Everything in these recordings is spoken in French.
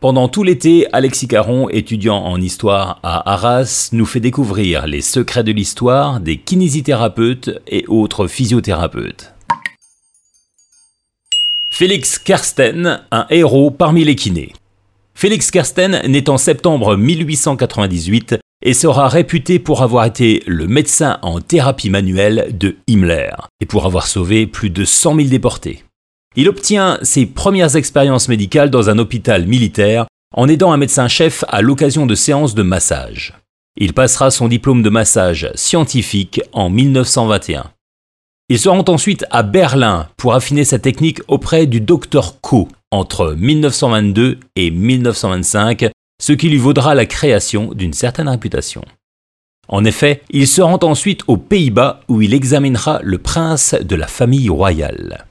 Pendant tout l'été, Alexis Caron, étudiant en histoire à Arras, nous fait découvrir les secrets de l'histoire des kinésithérapeutes et autres physiothérapeutes. Félix Kersten, un héros parmi les kinés. Félix Kersten naît en septembre 1898 et sera réputé pour avoir été le médecin en thérapie manuelle de Himmler et pour avoir sauvé plus de 100 000 déportés. Il obtient ses premières expériences médicales dans un hôpital militaire en aidant un médecin-chef à l'occasion de séances de massage. Il passera son diplôme de massage scientifique en 1921. Il se rend ensuite à Berlin pour affiner sa technique auprès du docteur Koh entre 1922 et 1925, ce qui lui vaudra la création d'une certaine réputation. En effet, il se rend ensuite aux Pays-Bas où il examinera le prince de la famille royale.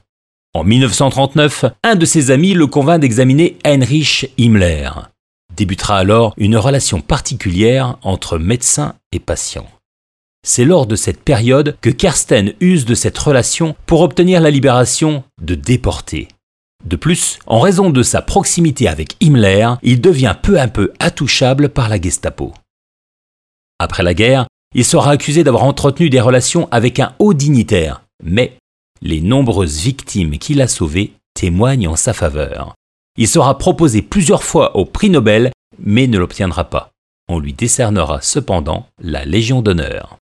En 1939, un de ses amis le convainc d'examiner Heinrich Himmler. Débutera alors une relation particulière entre médecin et patient. C'est lors de cette période que Kersten use de cette relation pour obtenir la libération de déportés. De plus, en raison de sa proximité avec Himmler, il devient peu à peu intouchable par la Gestapo. Après la guerre, il sera accusé d'avoir entretenu des relations avec un haut dignitaire, mais les nombreuses victimes qu'il a sauvées témoignent en sa faveur. Il sera proposé plusieurs fois au prix Nobel, mais ne l'obtiendra pas. On lui décernera cependant la Légion d'honneur.